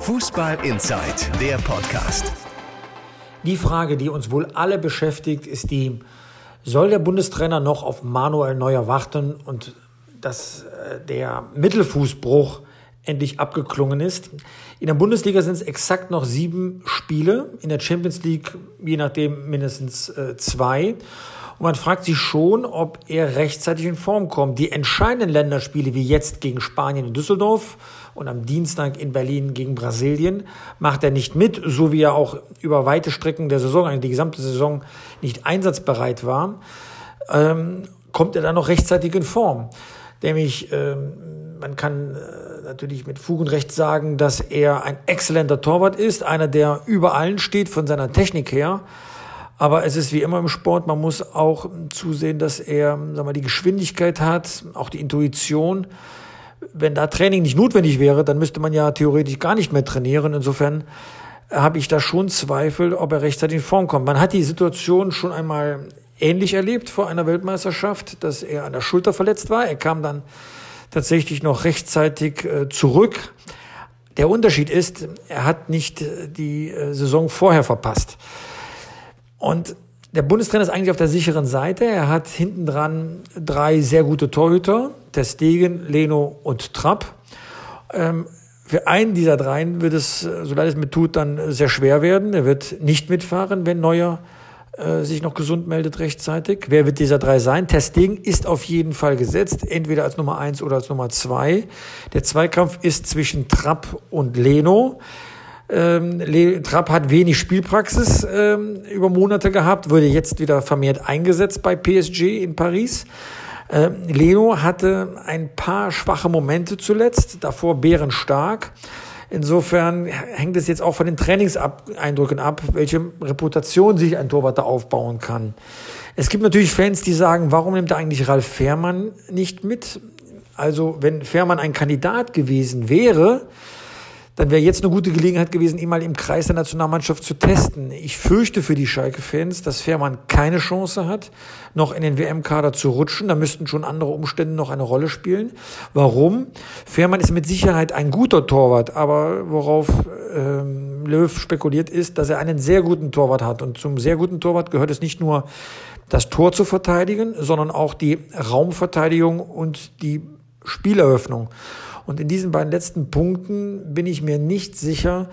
Fußball Inside, der Podcast. Die Frage, die uns wohl alle beschäftigt, ist die, soll der Bundestrainer noch auf Manuel Neuer warten und dass äh, der Mittelfußbruch endlich abgeklungen ist? In der Bundesliga sind es exakt noch sieben Spiele, in der Champions League je nachdem mindestens äh, zwei. Und man fragt sich schon, ob er rechtzeitig in Form kommt. Die entscheidenden Länderspiele, wie jetzt gegen Spanien und Düsseldorf und am Dienstag in Berlin gegen Brasilien, macht er nicht mit, so wie er auch über weite Strecken der Saison, also die gesamte Saison, nicht einsatzbereit war. Ähm, kommt er dann noch rechtzeitig in Form? Nämlich, ähm, man kann äh, natürlich mit Fug und Recht sagen, dass er ein exzellenter Torwart ist, einer, der über allen steht von seiner Technik her. Aber es ist wie immer im Sport, man muss auch zusehen, dass er sag mal, die Geschwindigkeit hat, auch die Intuition. Wenn da Training nicht notwendig wäre, dann müsste man ja theoretisch gar nicht mehr trainieren. Insofern habe ich da schon Zweifel, ob er rechtzeitig in Form kommt. Man hat die Situation schon einmal ähnlich erlebt vor einer Weltmeisterschaft, dass er an der Schulter verletzt war. Er kam dann tatsächlich noch rechtzeitig äh, zurück. Der Unterschied ist, er hat nicht äh, die äh, Saison vorher verpasst. Und der Bundestrainer ist eigentlich auf der sicheren Seite. Er hat hinten dran drei sehr gute Torhüter, Testegen, Leno und Trapp. Ähm, für einen dieser dreien wird es, so leid es mir tut, dann sehr schwer werden. Er wird nicht mitfahren, wenn Neuer äh, sich noch gesund meldet rechtzeitig. Wer wird dieser drei sein? Testing ist auf jeden Fall gesetzt, entweder als Nummer eins oder als Nummer zwei. Der Zweikampf ist zwischen Trapp und Leno. Ähm, Trapp hat wenig Spielpraxis ähm, über Monate gehabt, wurde jetzt wieder vermehrt eingesetzt bei PSG in Paris. Ähm, Leno hatte ein paar schwache Momente zuletzt, davor bärenstark. Insofern hängt es jetzt auch von den Trainingseindrücken ab, welche Reputation sich ein Torwart da aufbauen kann. Es gibt natürlich Fans, die sagen, warum nimmt er eigentlich Ralf Fährmann nicht mit? Also, wenn Fährmann ein Kandidat gewesen wäre, dann wäre jetzt eine gute Gelegenheit gewesen, ihn mal im Kreis der Nationalmannschaft zu testen. Ich fürchte für die Schalke-Fans, dass Fährmann keine Chance hat, noch in den WM-Kader zu rutschen. Da müssten schon andere Umstände noch eine Rolle spielen. Warum? Fährmann ist mit Sicherheit ein guter Torwart, aber worauf ähm, Löw spekuliert ist, dass er einen sehr guten Torwart hat. Und zum sehr guten Torwart gehört es nicht nur, das Tor zu verteidigen, sondern auch die Raumverteidigung und die Spieleröffnung. Und in diesen beiden letzten Punkten bin ich mir nicht sicher,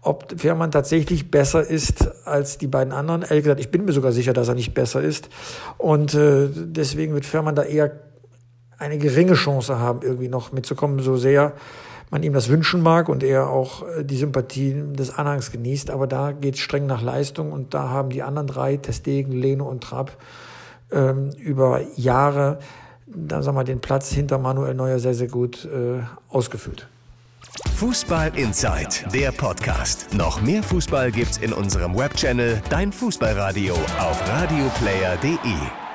ob Fährmann tatsächlich besser ist als die beiden anderen. Ehrlich gesagt, ich bin mir sogar sicher, dass er nicht besser ist. Und äh, deswegen wird Fährmann da eher eine geringe Chance haben, irgendwie noch mitzukommen, so sehr man ihm das wünschen mag und er auch äh, die Sympathie des Anhangs genießt. Aber da geht es streng nach Leistung und da haben die anderen drei, Testegen, Leno und Trapp, ähm, über Jahre dann sagen wir, den Platz hinter Manuel Neuer sehr, sehr gut äh, ausgefüllt. Fußball Inside, der Podcast. Noch mehr Fußball gibt's in unserem Webchannel Dein Fußballradio auf radioplayer.de.